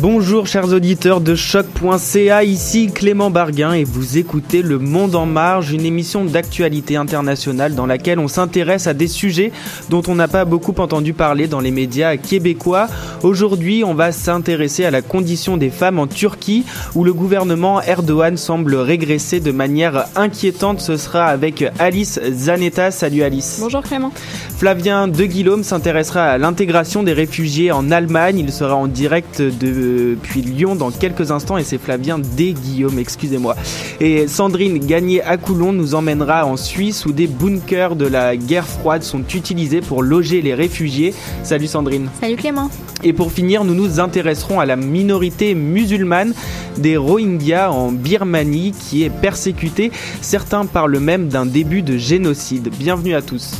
Bonjour chers auditeurs de choc.ca, ici Clément Barguin et vous écoutez Le Monde en Marge, une émission d'actualité internationale dans laquelle on s'intéresse à des sujets dont on n'a pas beaucoup entendu parler dans les médias québécois. Aujourd'hui, on va s'intéresser à la condition des femmes en Turquie où le gouvernement Erdogan semble régresser de manière inquiétante. Ce sera avec Alice Zanetta. Salut Alice. Bonjour Clément. Flavien De Guillaume s'intéressera à l'intégration des réfugiés en Allemagne. Il sera en direct depuis Lyon dans quelques instants et c'est Flavien De Guillaume, excusez-moi. Et Sandrine Gagné à Coulon nous emmènera en Suisse où des bunkers de la guerre froide sont utilisés pour loger les réfugiés. Salut Sandrine. Salut Clément. Et pour finir, nous nous intéresserons à la minorité musulmane des Rohingyas en Birmanie qui est persécutée. Certains parlent même d'un début de génocide. Bienvenue à tous.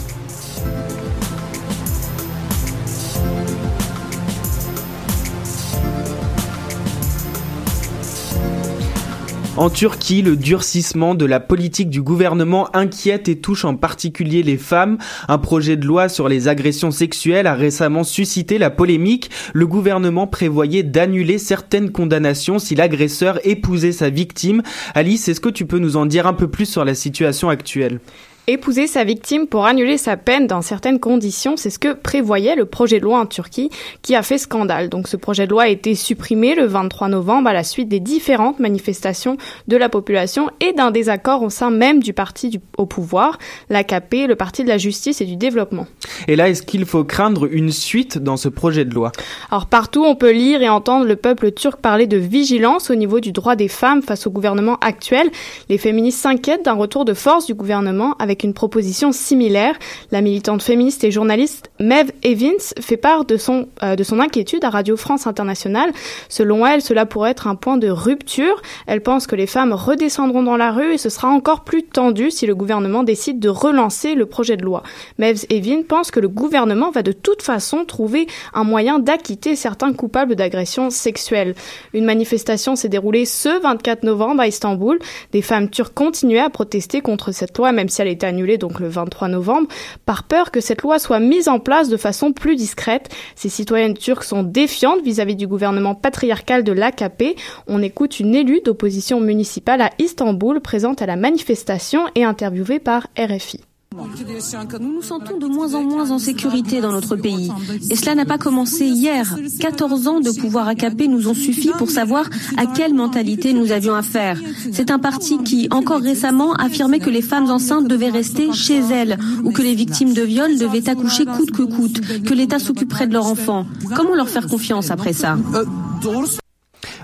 En Turquie, le durcissement de la politique du gouvernement inquiète et touche en particulier les femmes. Un projet de loi sur les agressions sexuelles a récemment suscité la polémique. Le gouvernement prévoyait d'annuler certaines condamnations si l'agresseur épousait sa victime. Alice, est-ce que tu peux nous en dire un peu plus sur la situation actuelle? Épouser sa victime pour annuler sa peine dans certaines conditions, c'est ce que prévoyait le projet de loi en Turquie qui a fait scandale. Donc ce projet de loi a été supprimé le 23 novembre à la suite des différentes manifestations de la population et d'un désaccord au sein même du parti du, au pouvoir, l'AKP, le parti de la justice et du développement. Et là, est-ce qu'il faut craindre une suite dans ce projet de loi? Alors partout, on peut lire et entendre le peuple turc parler de vigilance au niveau du droit des femmes face au gouvernement actuel. Les féministes s'inquiètent d'un retour de force du gouvernement avec une proposition similaire. La militante féministe et journaliste Mev Evans fait part de son, euh, de son inquiétude à Radio France Internationale. Selon elle, cela pourrait être un point de rupture. Elle pense que les femmes redescendront dans la rue et ce sera encore plus tendu si le gouvernement décide de relancer le projet de loi. Mev Evin pense que le gouvernement va de toute façon trouver un moyen d'acquitter certains coupables d'agressions sexuelles. Une manifestation s'est déroulée ce 24 novembre à Istanbul. Des femmes turques continuaient à protester contre cette loi, même si elle était annulée donc le 23 novembre, par peur que cette loi soit mise en place de façon plus discrète. Ces citoyennes turques sont défiantes vis-à-vis du gouvernement patriarcal de l'AKP. On écoute une élue d'opposition municipale à Istanbul présente à la manifestation et interviewée par RFI. Nous nous sentons de moins en moins en sécurité dans notre pays. Et cela n'a pas commencé hier. 14 ans de pouvoir AKP nous ont suffi pour savoir à quelle mentalité nous avions affaire. C'est un parti qui, encore récemment, affirmait que les femmes enceintes devaient rester chez elles ou que les victimes de viol devaient accoucher coûte que coûte, que l'État s'occuperait de leurs enfants. Comment leur faire confiance après ça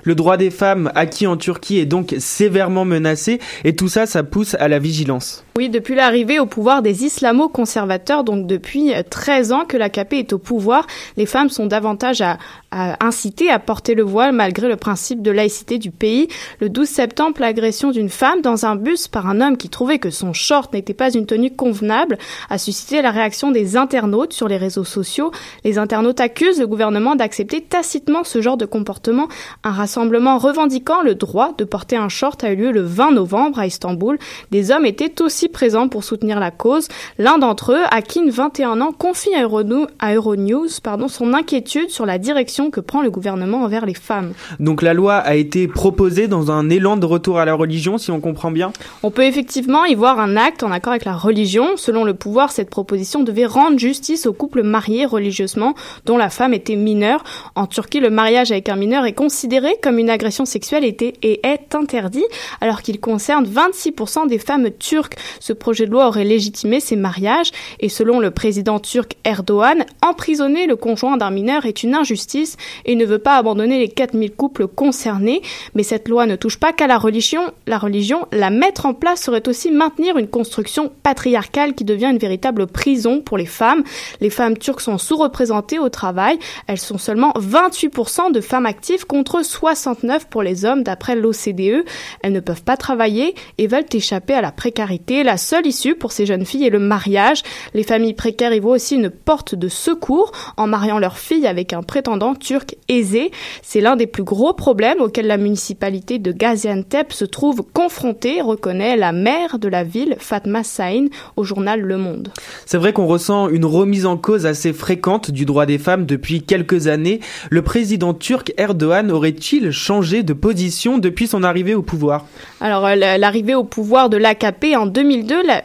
le droit des femmes acquis en Turquie est donc sévèrement menacé et tout ça, ça pousse à la vigilance. Oui, depuis l'arrivée au pouvoir des islamo-conservateurs, donc depuis 13 ans que l'AKP est au pouvoir, les femmes sont davantage à, à à porter le voile malgré le principe de laïcité du pays. Le 12 septembre, l'agression d'une femme dans un bus par un homme qui trouvait que son short n'était pas une tenue convenable a suscité la réaction des internautes sur les réseaux sociaux. Les internautes accusent le gouvernement d'accepter tacitement ce genre de comportement. Un rassemblement revendiquant le droit de porter un short a eu lieu le 20 novembre à Istanbul. Des hommes étaient aussi présents pour soutenir la cause. L'un d'entre eux, Akin, 21 ans, confie à Euronews pardon, son inquiétude sur la direction que prend le gouvernement envers les femmes. Donc la loi a été proposée dans un élan de retour à la religion, si on comprend bien? On peut effectivement y voir un acte en accord avec la religion. Selon le pouvoir, cette proposition devait rendre justice aux couples mariés religieusement dont la femme était mineure. En Turquie, le mariage avec un mineur est considéré comme une agression sexuelle et est interdit, alors qu'il concerne 26% des femmes turques. Ce projet de loi aurait légitimé ces mariages et selon le président turc Erdogan, emprisonner le conjoint d'un mineur est une injustice et ne veut pas abandonner les 4000 couples concernés. Mais cette loi ne touche pas qu'à la religion. La religion, la mettre en place serait aussi maintenir une construction patriarcale qui devient une véritable prison pour les femmes. Les femmes turques sont sous-représentées au travail. Elles sont seulement 28% de femmes actives contre 69 pour les hommes d'après l'OCDE. Elles ne peuvent pas travailler et veulent échapper à la précarité. La seule issue pour ces jeunes filles est le mariage. Les familles précaires y voient aussi une porte de secours en mariant leur fille avec un prétendant turc aisé. C'est l'un des plus gros problèmes auxquels la municipalité de Gaziantep se trouve confrontée, reconnaît la maire de la ville, Fatma Sain, au journal Le Monde. C'est vrai qu'on ressent une remise en cause assez fréquente du droit des femmes depuis quelques années. Le président turc Erdogan aurait-il changé de position depuis son arrivée au pouvoir? Alors, euh, l'arrivée au pouvoir de l'AKP en 2002, la,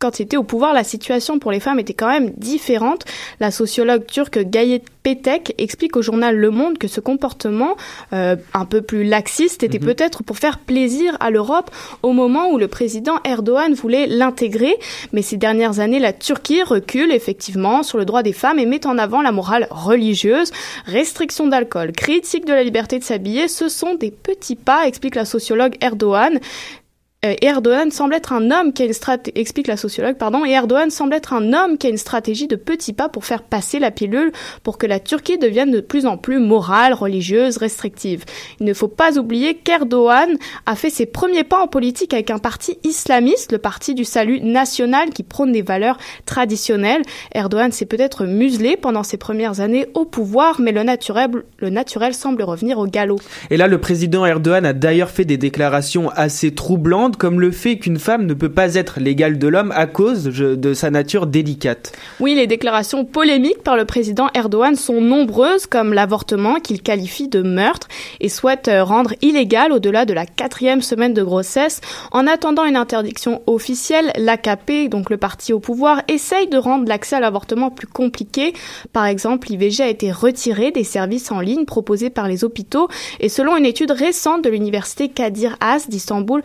quand il était au pouvoir, la situation pour les femmes était quand même différente. La sociologue turque Gayet Petek explique au journal Le Monde que ce comportement euh, un peu plus laxiste était mhm. peut-être pour faire plaisir à l'Europe au moment où le président Erdogan voulait l'intégrer. Mais ces dernières années, la Turquie recule effectivement sur le droit des femmes et met en avant la morale religieuse. Restriction d'alcool, critique de la liberté de s'habiller, ce sont des petits pas, explique la sociologue Erdogan. Euh, Erdogan semble être un homme qui a une stratégie, explique la sociologue, pardon, semble être un homme qui a une stratégie de petits pas pour faire passer la pilule pour que la Turquie devienne de plus en plus morale, religieuse, restrictive. Il ne faut pas oublier qu'Erdogan a fait ses premiers pas en politique avec un parti islamiste, le parti du salut national qui prône des valeurs traditionnelles. Erdogan s'est peut-être muselé pendant ses premières années au pouvoir, mais le naturel, le naturel semble revenir au galop. Et là, le président Erdogan a d'ailleurs fait des déclarations assez troublantes comme le fait qu'une femme ne peut pas être l'égale de l'homme à cause de sa nature délicate. Oui, les déclarations polémiques par le président Erdogan sont nombreuses, comme l'avortement qu'il qualifie de meurtre et souhaite euh, rendre illégal au-delà de la quatrième semaine de grossesse. En attendant une interdiction officielle, l'AKP, donc le parti au pouvoir, essaye de rendre l'accès à l'avortement plus compliqué. Par exemple, l'IVG a été retiré des services en ligne proposés par les hôpitaux et selon une étude récente de l'université Kadir Has d'Istanbul,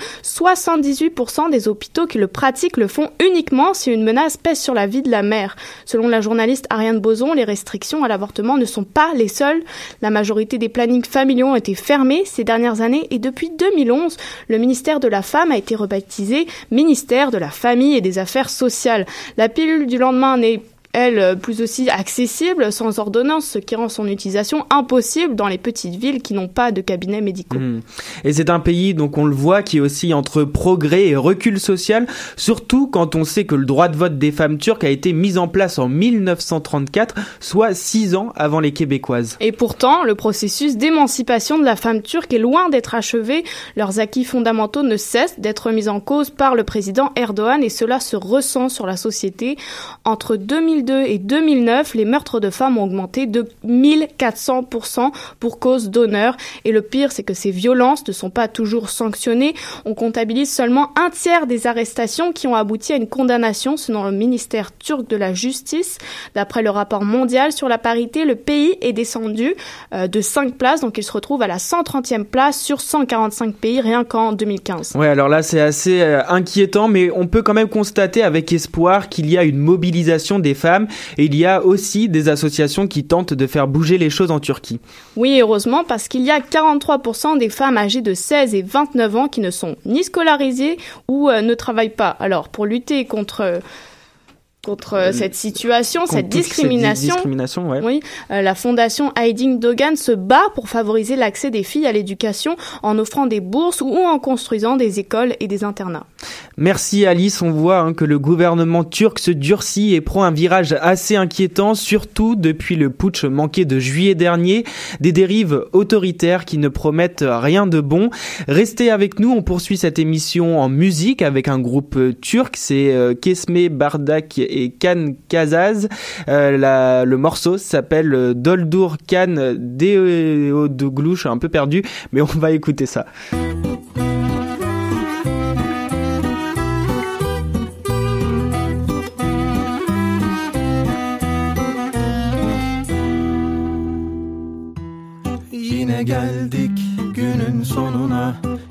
78% des hôpitaux qui le pratiquent le font uniquement si une menace pèse sur la vie de la mère. Selon la journaliste Ariane Boson, les restrictions à l'avortement ne sont pas les seules. La majorité des plannings familiaux ont été fermés ces dernières années et depuis 2011, le ministère de la Femme a été rebaptisé ministère de la Famille et des Affaires sociales. La pilule du lendemain n'est elle, euh, plus aussi accessible, sans ordonnance, ce qui rend son utilisation impossible dans les petites villes qui n'ont pas de cabinets médicaux. Hmm. Et c'est un pays, donc on le voit, qui est aussi entre progrès et recul social, surtout quand on sait que le droit de vote des femmes turques a été mis en place en 1934, soit six ans avant les Québécoises. Et pourtant, le processus d'émancipation de la femme turque est loin d'être achevé. Leurs acquis fondamentaux ne cessent d'être mis en cause par le président Erdogan et cela se ressent sur la société. Entre 2000 et 2009, les meurtres de femmes ont augmenté de 1400% pour cause d'honneur. Et le pire, c'est que ces violences ne sont pas toujours sanctionnées. On comptabilise seulement un tiers des arrestations qui ont abouti à une condamnation selon le ministère turc de la justice. D'après le rapport mondial sur la parité, le pays est descendu euh, de 5 places, donc il se retrouve à la 130e place sur 145 pays rien qu'en 2015. Ouais, alors là c'est assez euh, inquiétant, mais on peut quand même constater avec espoir qu'il y a une mobilisation des femmes il y a aussi des associations qui tentent de faire bouger les choses en Turquie. Oui, heureusement, parce qu'il y a 43% des femmes âgées de 16 et 29 ans qui ne sont ni scolarisées ou euh, ne travaillent pas. Alors, pour lutter contre contre euh, cette situation, cette discrimination. discrimination ouais. Oui, euh, la fondation Heiding Dogan se bat pour favoriser l'accès des filles à l'éducation en offrant des bourses ou en construisant des écoles et des internats. Merci Alice, on voit hein, que le gouvernement turc se durcit et prend un virage assez inquiétant, surtout depuis le putsch manqué de juillet dernier, des dérives autoritaires qui ne promettent rien de bon. Restez avec nous, on poursuit cette émission en musique avec un groupe turc, c'est euh, Kesme Bardak et Kan Kazaz. Euh, le morceau s'appelle Doldur Kan Deodoglu, je suis un peu perdu, mais on va écouter ça.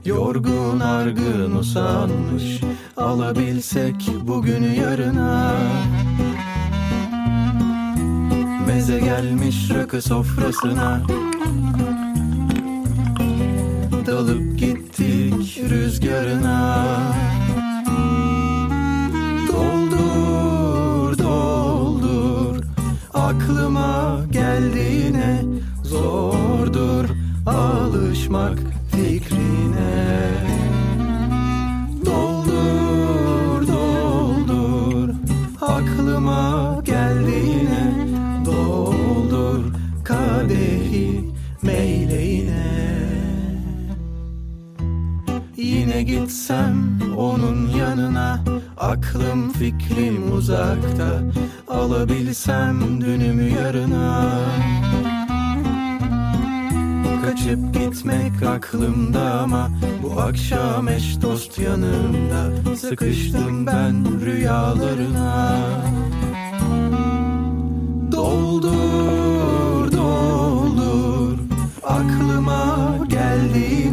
Yorgun argın usanmış Alabilsek bugünü yarına. Meze gelmiş rakı sofrasına. Dalıp gittik rüzgarına. Doldur doldur Aklıma geldiğine Zordur alışmak Yine gitsem onun yanına Aklım fikrim uzakta Alabilsem dünümü yarına. Kaçıp gitmek aklımda ama Bu akşam eş dost yanımda Sıkıştım ben rüyalarına. Doldur doldur Aklıma Zordur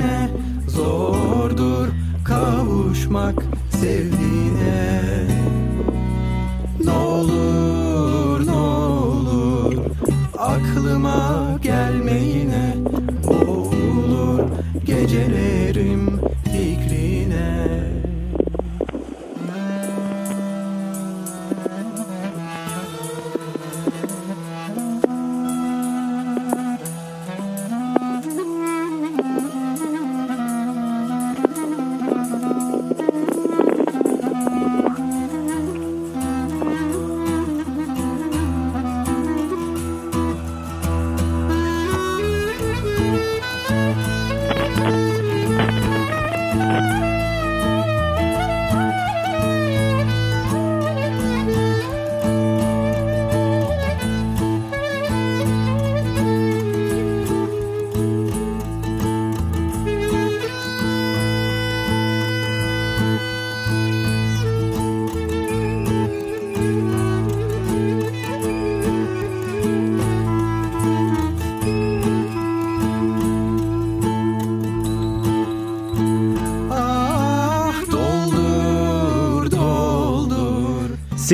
kavuşmak sevdiğine. Ne olur ne olur Aklıma gelmeyine. Olur gecelerim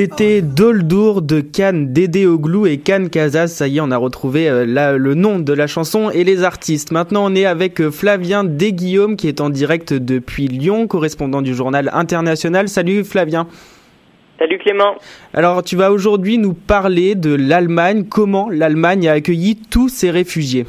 C'était Doldur de Cannes, Dédé Oglou et Cannes Kazaz. Ça y est, on a retrouvé euh, la- le nom de la chanson et les artistes. Maintenant, on est avec euh, Flavien Desguillaume qui est en direct depuis Lyon, correspondant du journal international. Salut Flavien. Salut Clément. Alors, tu vas aujourd'hui nous parler de l'Allemagne, comment l'Allemagne a accueilli tous ces réfugiés?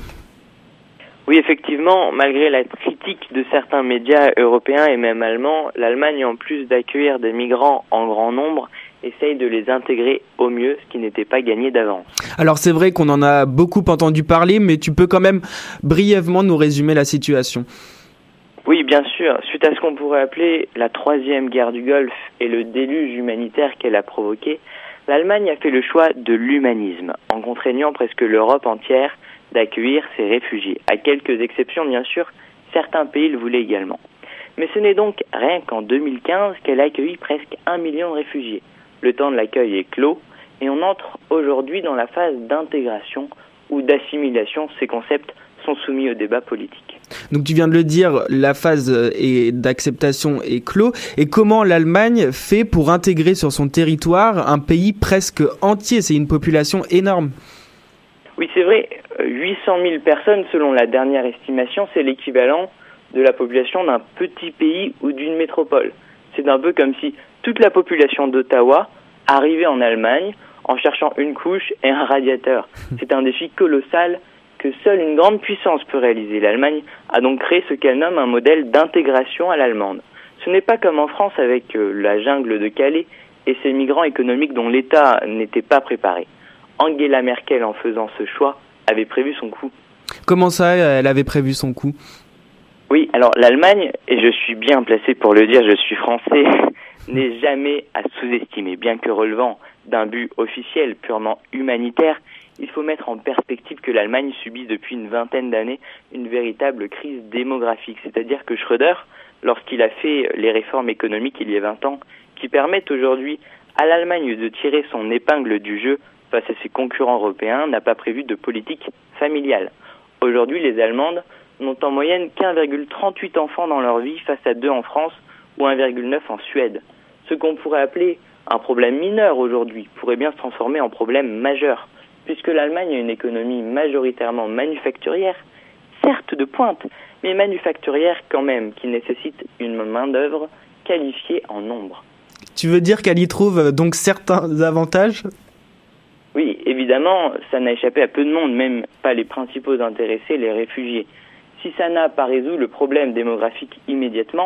Oui, effectivement, malgré la critique de certains médias européens et même allemands, l'Allemagne, en plus d'accueillir des migrants en grand nombre, essaye de les intégrer au mieux, ce qui n'était pas gagné d'avance. Alors, c'est vrai qu'on en a beaucoup entendu parler, mais tu peux quand même brièvement nous résumer la situation. Oui, bien sûr. Suite à ce qu'on pourrait appeler la troisième guerre du Golfe et le déluge humanitaire qu'elle a provoqué, l'Allemagne a fait le choix de l'humanisme, en contraignant presque l'Europe entière d'accueillir ces réfugiés. À quelques exceptions, bien sûr, certains pays le voulaient également. Mais ce n'est donc rien qu'en 2015 qu'elle a accueilli presque un million de réfugiés. Le temps de l'accueil est clos et on entre aujourd'hui dans la phase d'intégration ou d'assimilation. Ces concepts sont soumis au débat politique. Donc tu viens de le dire, la phase euh, d'acceptation est clos. Et comment l'Allemagne fait pour intégrer sur son territoire un pays presque entier? C'est une population énorme. Oui, c'est vrai, euh, 800 000 personnes selon la dernière estimation, c'est l'équivalent de la population d'un petit pays ou d'une métropole. C'est un peu comme si toute la population d'Ottawa Arriver en Allemagne en cherchant une couche et un radiateur, c'est un défi colossal que seule une grande puissance peut réaliser. L'Allemagne a donc créé ce qu'elle nomme un modèle d'intégration à l'allemande. Ce n'est pas comme en France avec euh, la jungle de Calais et ces migrants économiques dont l'État n'était pas préparé. Angela Merkel, en faisant ce choix, avait prévu son coup. Comment ça, elle avait prévu son coup? Oui, alors l'Allemagne, et je suis bien placé pour le dire, je suis français, n'est jamais à sous-estimer, bien que relevant d'un but officiel purement humanitaire, il faut mettre en perspective que l'Allemagne subit depuis une vingtaine d'années une véritable crise démographique. C'est-à-dire que Schröder, lorsqu'il a fait les réformes économiques il y a 20 ans, qui permettent aujourd'hui à l'Allemagne de tirer son épingle du jeu face à ses concurrents européens, n'a pas prévu de politique familiale. Aujourd'hui, les Allemandes n'ont en moyenne qu'1,38 enfants dans leur vie face à 2 en France ou 1,9 en Suède. Ce qu'on pourrait appeler un problème mineur aujourd'hui pourrait bien se transformer en problème majeur puisque l'Allemagne a une économie majoritairement manufacturière, certes de pointe, mais manufacturière quand même, qui nécessite une main-d'œuvre qualifiée en nombre. Tu veux dire qu'elle y trouve euh, donc certains avantages? Oui, évidemment, ça n'a échappé à peu de monde, même pas les principaux intéressés, les réfugiés. Si ça n'a pas résolu le problème démographique immédiatement,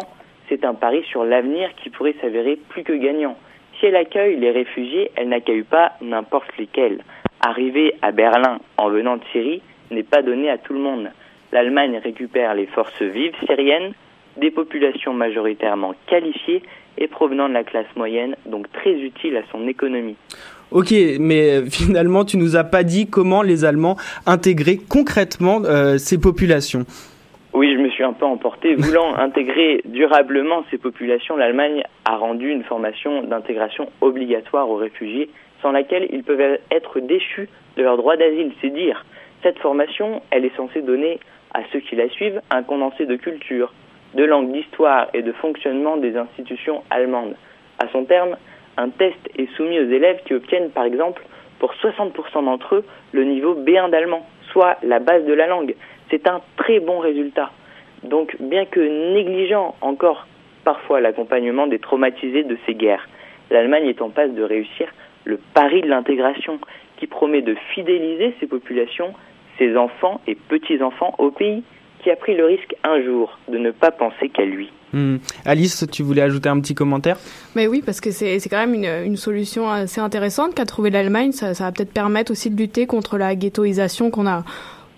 c'est un pari sur l'avenir qui pourrait s'avérer plus que gagnant. Si elle accueille les réfugiés, elle n'accueille pas n'importe lesquels. Arriver à Berlin en venant de Syrie n'est pas donné à tout le monde. L'Allemagne récupère les forces vives syriennes, des populations majoritairement qualifiées et provenant de la classe moyenne, donc très utiles à son économie. Ok, mais euh, finalement, tu nous as pas dit comment les Allemands intégraient concrètement euh, ces populations. Oui, je me suis un peu emporté. Voulant intégrer durablement ces populations, l'Allemagne a rendu une formation d'intégration obligatoire aux réfugiés sans laquelle ils peuvent être déchus de leur droit d'asile. C'est dire, cette formation, elle est censée donner à ceux qui la suivent un condensé de culture, de langue, d'histoire et de fonctionnement des institutions allemandes. À son terme, un test est soumis aux élèves qui obtiennent, par exemple, pour 60% d'entre eux, le niveau B1 d'allemand, soit la base de la langue. C'est un très bon résultat. Donc, bien que négligeant encore parfois l'accompagnement des traumatisés de ces guerres, l'Allemagne est en passe de réussir le pari de l'intégration qui promet de fidéliser ces populations, ses enfants et petits-enfants au pays qui a pris le risque un jour de ne pas penser qu'à lui. Hmm. Alice, tu voulais ajouter un petit commentaire? Mais oui, parce que c'est quand même une, une, solution assez intéressante qu'a trouvé l'Allemagne. Ça, ça va peut-être permettre aussi de lutter contre la ghettoisation qu'on a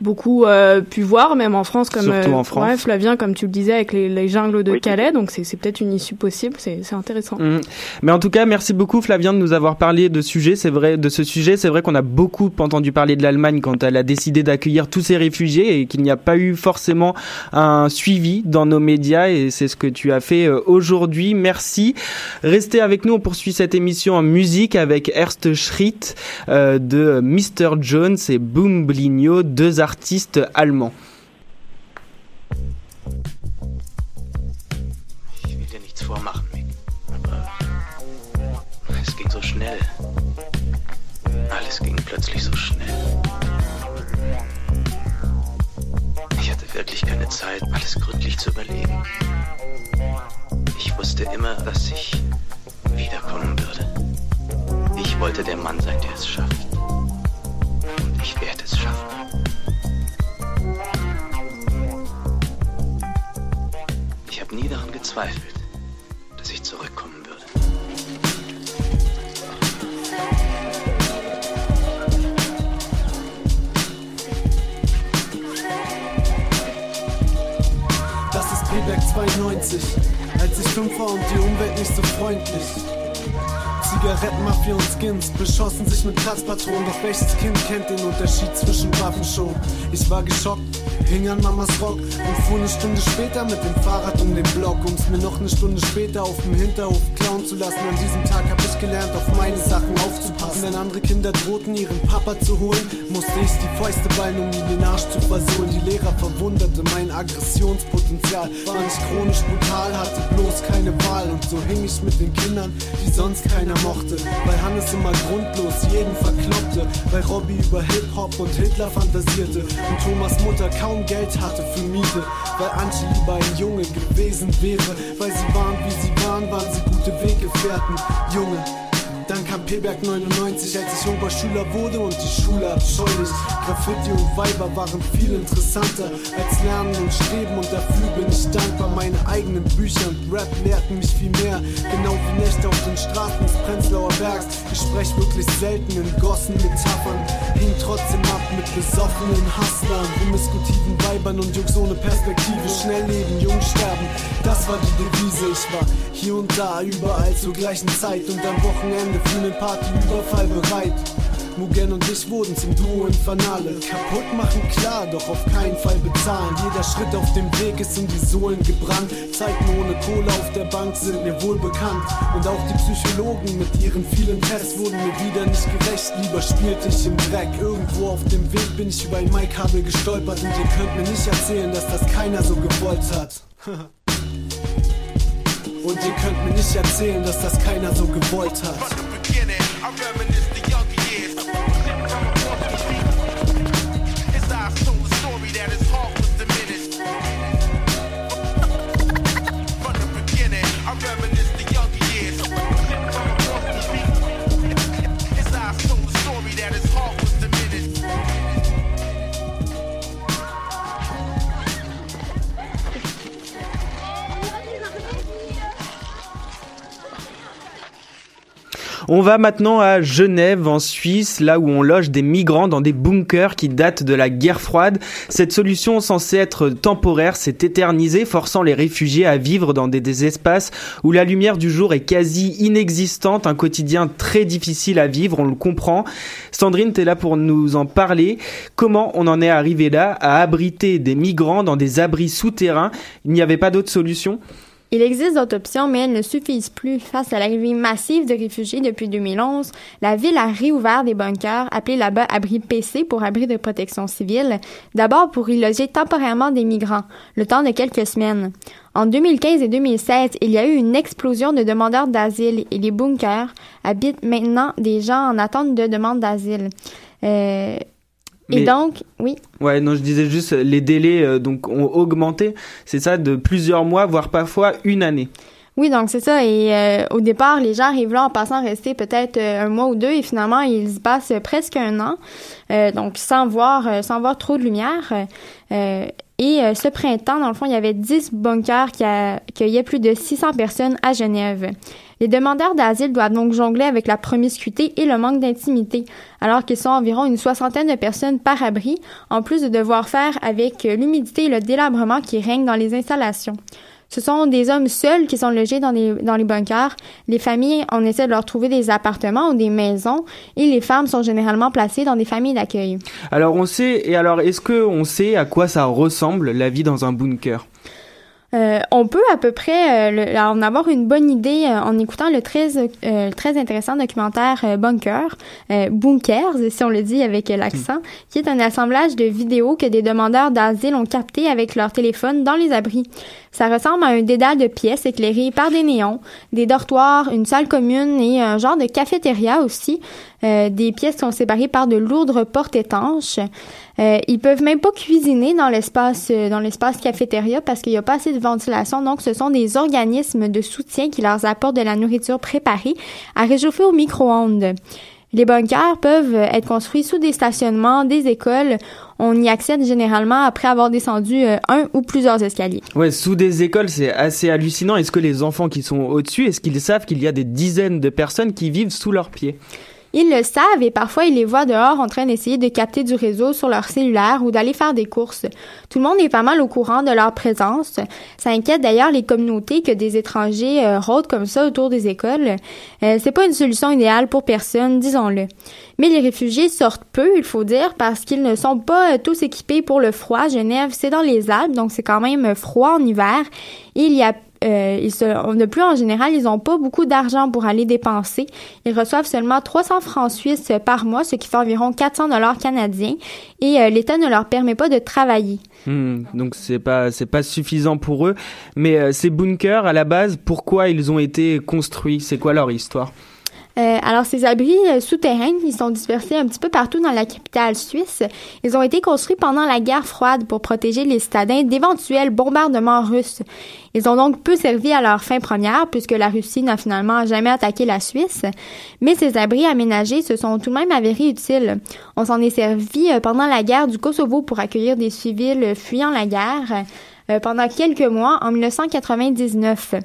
beaucoup euh, pu voir, même en France, comme Surtout en France. Ouais, Flavien, comme tu le disais, avec les, les jungles de oui. Calais. Donc c'est peut-être une issue possible. C'est intéressant. Mmh. Mais en tout cas, merci beaucoup Flavien de nous avoir parlé de sujet. C'est vrai de ce sujet. C'est vrai qu'on a beaucoup entendu parler de l'Allemagne quand elle a décidé d'accueillir tous ces réfugiés et qu'il n'y a pas eu forcément un suivi dans nos médias. Et c'est ce que tu as fait aujourd'hui. Merci. Restez avec nous. On poursuit cette émission en musique avec Ernst Schritt euh, de Mr Jones et Boom Bligno, deux artiste allemand. Ich will dir nichts vormachen, Mick. Aber es ging so schnell. Alles ging plötzlich so schnell. Ich hatte wirklich keine Zeit, alles gründlich zu überlegen. Ich wusste immer, dass ich wiederkommen würde. Ich wollte der Mann sein, der es schafft. Und ich werde es schaffen. Habe nie daran gezweifelt, dass ich zurückkommen würde. Das ist Payback 92, als ich fünf war und die Umwelt nicht so freundlich. Zigarettenmafia und Skins beschossen sich mit Platzpatronen. Doch welches Kind kennt den Unterschied zwischen Waffenshow? Ich war geschockt, hing an Mamas Rock und fuhr eine Stunde später mit dem Fahrrad um den Block, um's mir noch eine Stunde später auf dem Hinterhof klauen zu lassen. An diesem Tag hab ich gelernt, auf meine Sachen aufzupassen. Wenn andere Kinder drohten, ihren Papa zu holen, musste ich die Fäuste ballen, um ihnen den Arsch zu versohlen. Die Lehrer verwunderte mein Aggressionspotenzial, war nicht chronisch brutal, hatte bloß keine Wahl. Und so hing ich mit den Kindern, die sonst keiner mochte. Weil Hannes immer grundlos jeden verkloppte. Weil Robbie über Hip-Hop und Hitler fantasierte. Und Thomas Mutter kaum Geld hatte für Miete. Weil Antje lieber ein Junge gewesen wäre. Weil sie waren wie sie waren, waren sie gute Weggefährten. Junge, Dann kam P-Berg 99, als ich Oberschüler wurde und die Schule abscheulich. Graffiti und Weiber waren viel interessanter als Lernen und Streben und dafür bin ich dankbar. Meine eigenen Bücher und Rap lehrten mich viel mehr. Genau wie Nächte auf den Straßen des Prenzlauer Bergs. Ich spreche wirklich selten in Gossen Metaphern. Hing trotzdem ab mit besoffenen Hustlern, promiskuitiven Weibern und Jungs ohne Perspektive. Schnell leben, jung sterben, das war die Devise. Ich war hier und da, überall zur gleichen Zeit und am Wochenende einen Partyüberfall bereit. Mugen und ich wurden zum Duo Infernale. Kaputt machen klar, doch auf keinen Fall bezahlen. Jeder Schritt auf dem Weg ist in die Sohlen gebrannt. Zeiten ohne Kohle auf der Bank sind mir wohl bekannt. Und auch die Psychologen mit ihren vielen Tests wurden mir wieder nicht gerecht. Lieber spielte ich im Dreck. Irgendwo auf dem Weg bin ich über ein Maikabel gestolpert. Und ihr könnt mir nicht erzählen, dass das keiner so gewollt hat. Und ihr könnt mir nicht erzählen, dass das keiner so gewollt hat. beginning. I reminisce On va maintenant à Genève, en Suisse, là où on loge des migrants dans des bunkers qui datent de la guerre froide. Cette solution censée être temporaire s'est éternisée, forçant les réfugiés à vivre dans des, espaces où la lumière du jour est quasi inexistante, un quotidien très difficile à vivre, on le comprend. Sandrine, tu es là pour nous en parler. Comment on en est arrivé là, à abriter des migrants dans des abris souterrains? Il n'y avait pas d'autre solution? Il existe d'autres options, mais elles ne suffisent plus. Face à l'arrivée massive de réfugiés depuis 2011, la ville a réouvert des bunkers, appelés là-bas abris PC pour abris de protection civile, d'abord pour y loger temporairement des migrants, le temps de quelques semaines. En 2015 et 2016, il y a eu une explosion de demandeurs d'asile et les bunkers habitent maintenant des gens en attente de demande d'asile. Euh, et donc, oui. Ouais, non, je disais juste les délais euh, donc ont augmenté, c'est ça, de plusieurs mois, voire parfois une année. Oui, donc c'est ça. Et euh, au départ, les gens arrivent là en passant rester peut-être euh, un mois ou deux, et finalement, ils y passent presque un an, donc sans voir, sans voir trop de lumière. Et ce printemps, dans le fond, il y avait 10 bunkers qui accueillaient plus de 600 personnes à Genève. Les demandeurs d'asile doivent donc jongler avec la promiscuité et le manque d'intimité, alors qu'ils sont environ une soixantaine de personnes par abri, en plus de devoir faire avec l'humidité et le délabrement qui règnent dans les installations. Ce sont des hommes seuls qui sont logés dans les, dans les bunkers. Les familles, on essaie de leur trouver des appartements ou des maisons et les femmes sont généralement placées dans des familles d'accueil. Alors on sait, et alors est-ce qu'on sait à quoi ça ressemble la vie dans un bunker? Euh, on peut à peu près euh, en avoir une bonne idée euh, en écoutant le très, très intéressant documentaire Bunker, Bunkers, si on le dit avec l'accent, qui est un assemblage de vidéos que des demandeurs d'asile ont capté avec leur téléphone dans les abris. Ça ressemble à un dédale de pièces éclairées par des néons, des dortoirs, une salle commune et un genre de cafétéria aussi. Des pièces sont séparées par de lourdes portes étanches. Euh, ils peuvent même pas cuisiner dans l'espace euh, dans l'espace cafétéria parce qu'il n'y a pas assez de ventilation. Donc, ce sont des organismes de soutien qui leur apportent de la nourriture préparée à réchauffer au micro-ondes. Les bunkers peuvent être construits sous des stationnements, des écoles. On y accède généralement après avoir descendu euh, un ou plusieurs escaliers. Ouais, sous des écoles, c'est assez hallucinant. Est-ce que les enfants qui sont au-dessus, est-ce qu'ils savent qu'il y a des dizaines de personnes qui vivent sous leurs pieds? Ils le savent et parfois ils les voient dehors en train d'essayer de capter du réseau sur leur cellulaire ou d'aller faire des courses. Tout le monde est pas mal au courant de leur présence. Ça inquiète d'ailleurs les communautés que des étrangers euh, rôdent comme ça autour des écoles. Euh, c'est pas une solution idéale pour personne, disons-le. Mais les réfugiés sortent peu, il faut dire, parce qu'ils ne sont pas euh, tous équipés pour le froid. Genève, c'est dans les Alpes, donc c'est quand même froid en hiver. Il y a euh, ils se, de plus en général, ils n'ont pas beaucoup d'argent pour aller dépenser. Ils reçoivent seulement 300 francs suisses par mois, ce qui fait environ 400 dollars canadiens, et euh, l'État ne leur permet pas de travailler. Hmm, donc c'est pas c'est pas suffisant pour eux. Mais euh, ces bunkers à la base, pourquoi ils ont été construits? C'est quoi leur histoire? Euh, alors, ces abris euh, souterrains, ils sont dispersés un petit peu partout dans la capitale suisse. Ils ont été construits pendant la guerre froide pour protéger les citadins d'éventuels bombardements russes. Ils ont donc peu servi à leur fin première puisque la Russie n'a finalement jamais attaqué la Suisse. Mais ces abris aménagés se sont tout de même avérés utiles. On s'en est servi euh, pendant la guerre du Kosovo pour accueillir des civils fuyant la guerre. Euh, pendant quelques mois en 1999.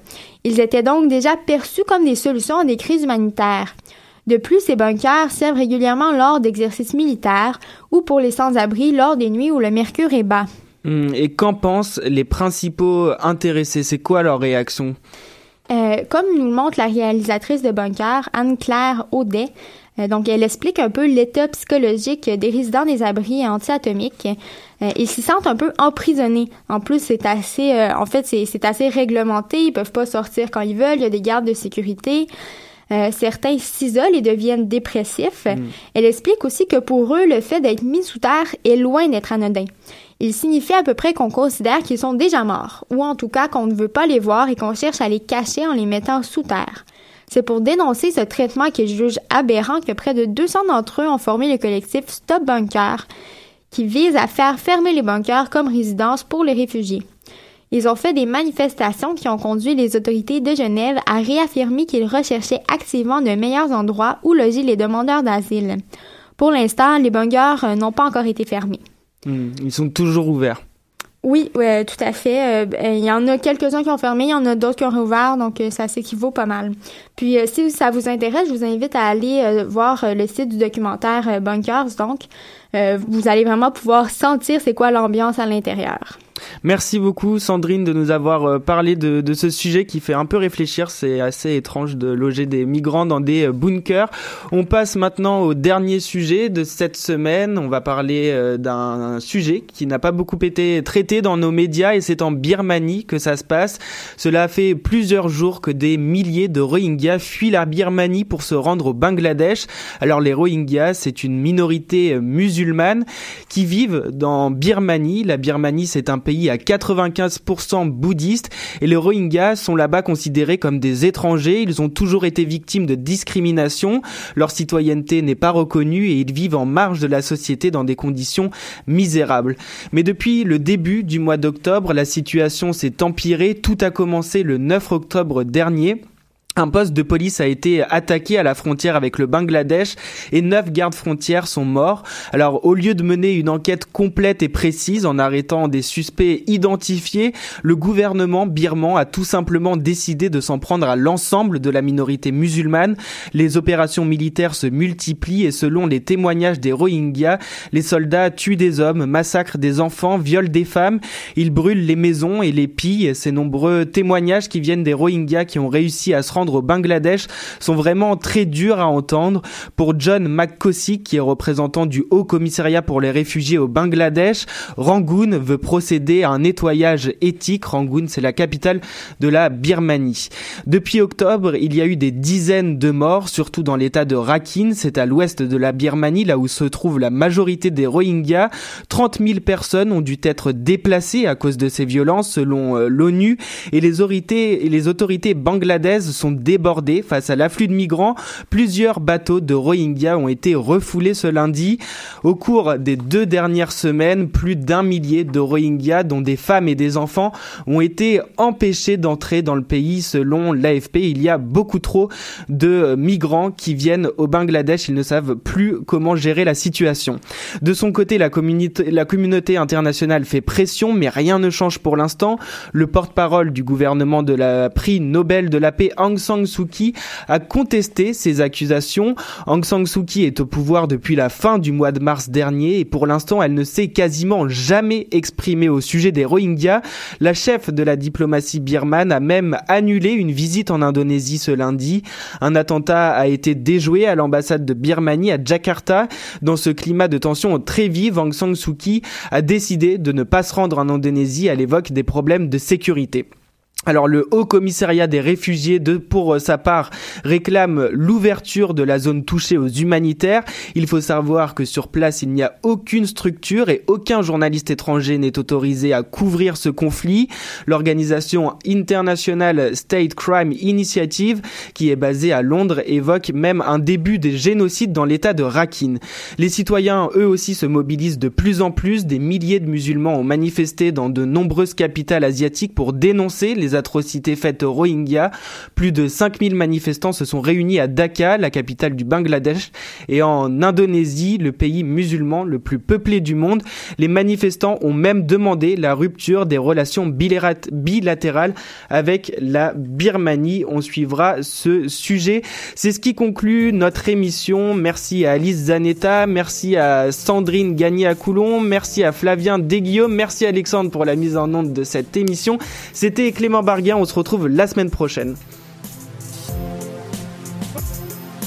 Ils étaient donc déjà perçus comme des solutions à des crises humanitaires. De plus, ces bunkers servent régulièrement lors d'exercices militaires ou pour les sans-abri lors des nuits où le mercure est bas. Hmm, et qu'en pensent les principaux intéressés? C'est quoi leur réaction? Euh, Comme nous le montre la réalisatrice de Bunker, Anne-Claire Audet, donc, elle explique un peu l'état psychologique des résidents des abris anti-atomiques. Euh, ils s'y sentent un peu emprisonnés. En plus, c'est assez, euh, en fait, c'est assez réglementé. Ils peuvent pas sortir quand ils veulent. Il y a des gardes de sécurité. certains s'isolent et deviennent dépressifs. Mm. Elle explique aussi que pour eux, le fait d'être mis sous terre est loin d'être anodin. Il signifie à peu près qu'on considère qu'ils sont déjà morts, ou en tout cas qu'on ne veut pas les voir et qu'on cherche à les cacher en les mettant sous terre. C'est pour dénoncer ce traitement qu'ils jugent aberrant que près de 200 d'entre eux ont formé le collectif Stop Bunker, qui vise à faire fermer les bunkers comme résidence pour les réfugiés. Ils ont fait des manifestations qui ont conduit les autorités de Genève à réaffirmer qu'ils recherchaient activement de meilleurs endroits où loger les demandeurs d'asile. Pour l'instant, les bunkers euh, n'ont pas encore été fermés. Hmm, ils sont toujours ouverts. Oui, ouais, tout à fait. Euh, ben, il y en a quelques-uns qui ont fermé, il y en a d'autres qui ont rouvert, donc euh, ça s'équivaut pas mal. Puis euh, si ça vous intéresse, je vous invite à aller voir le site du documentaire Bunkers, donc vous allez vraiment pouvoir sentir c'est quoi l'ambiance à l'intérieur. Merci beaucoup Sandrine de nous avoir euh, parlé de, de ce sujet qui fait un peu réfléchir. C'est assez étrange de loger des migrants dans des euh, bunkers. On passe maintenant au dernier sujet de cette semaine. On va parler euh, d'un sujet qui n'a pas beaucoup été traité dans nos médias et c'est en Birmanie que ça se passe. Cela fait plusieurs jours que des milliers de Rohingyas fuient la Birmanie pour se rendre au Bangladesh. Alors les Rohingyas, c'est une minorité musulmane qui vivent dans Birmanie. La Birmanie, c'est un pays pays à 95% bouddhiste et les Rohingyas sont là-bas considérés comme des étrangers. Ils ont toujours été victimes de discrimination. Leur citoyenneté n'est pas reconnue et ils vivent en marge de la société dans des conditions misérables. Mais depuis le début du mois d'octobre, la situation s'est empirée. Tout a commencé le 9 octobre dernier un poste de police a été attaqué à la frontière avec le Bangladesh et neuf gardes frontières sont morts. Alors au lieu de mener une enquête complète et précise en arrêtant des suspects identifiés, le gouvernement birman a tout simplement décidé de s'en prendre à l'ensemble de la minorité musulmane. Les opérations militaires se multiplient et selon les témoignages des Rohingyas, les soldats tuent des hommes, massacrent des enfants, violent des femmes, ils brûlent les maisons et les pillent. Ces nombreux témoignages qui viennent des Rohingyas qui ont réussi à se rendre au Bangladesh sont vraiment très durs à entendre. Pour John McCossie, qui est représentant du Haut Commissariat pour les réfugiés au Bangladesh, Rangoon veut procéder à un nettoyage éthique. Rangoon, c'est la capitale de la Birmanie. Depuis octobre, il y a eu des dizaines de morts, surtout dans l'état de Rakhine, c'est à l'ouest de la Birmanie, là où se trouve la majorité des Rohingyas. 30 000 personnes ont dû être déplacées à cause de ces violences, selon euh, l'ONU, et les autorités, les autorités bangladaises sont débordés face à l'afflux de migrants. Plusieurs bateaux de Rohingyas ont été refoulés ce lundi. Au cours des deux dernières semaines, plus d'un millier de Rohingyas, dont des femmes et des enfants, ont été empêchés d'entrer dans le pays selon l'AFP. Il y a beaucoup trop de migrants qui viennent au Bangladesh. Ils ne savent plus comment gérer la situation. De son côté, la communauté, internationale fait pression, mais rien ne change pour l'instant. Le porte-parole du gouvernement de la prix Nobel de la paix, Aung San Suu Kyi a contesté ces accusations. Aung San Suu Kyi est au pouvoir depuis la fin du mois de mars dernier et pour l'instant elle ne s'est quasiment jamais exprimée au sujet des Rohingyas. La chef de la diplomatie birmane a même annulé une visite en Indonésie ce lundi. Un attentat a été déjoué à l'ambassade de Birmanie à Jakarta. Dans ce climat de tension très vive, Aung San Suu Kyi a décidé de ne pas se rendre en Indonésie. Elle évoque des problèmes de sécurité. Alors le Haut Commissariat des réfugiés, pour euh, sa part, réclame l'ouverture de la zone touchée aux humanitaires. Il faut savoir que sur place, il n'y a aucune structure et aucun journaliste étranger n'est autorisé à couvrir ce conflit. L'organisation internationale State Crime Initiative, qui est basée à Londres, évoque même un début des génocides dans l'état de Rakhine. Les citoyens, eux aussi, se mobilisent de plus en plus. Des milliers de musulmans ont manifesté dans de nombreuses capitales asiatiques pour dénoncer les atrocités faites aux Rohingyas. Plus de 5000 manifestants se sont réunis à Dhaka, la capitale du Bangladesh, et en Indonésie, le pays musulman le plus peuplé du monde. Les manifestants ont même demandé la rupture des relations bilatérales avec la Birmanie. On suivra ce sujet. C'est ce qui conclut notre émission. Merci à Alice Zanetta, merci à Sandrine Gagné à Coulon, merci à Flavien Desguillaume, merci à Alexandre pour la mise en onde de cette émission. C'était Clément On se retrouve la semaine prochaine.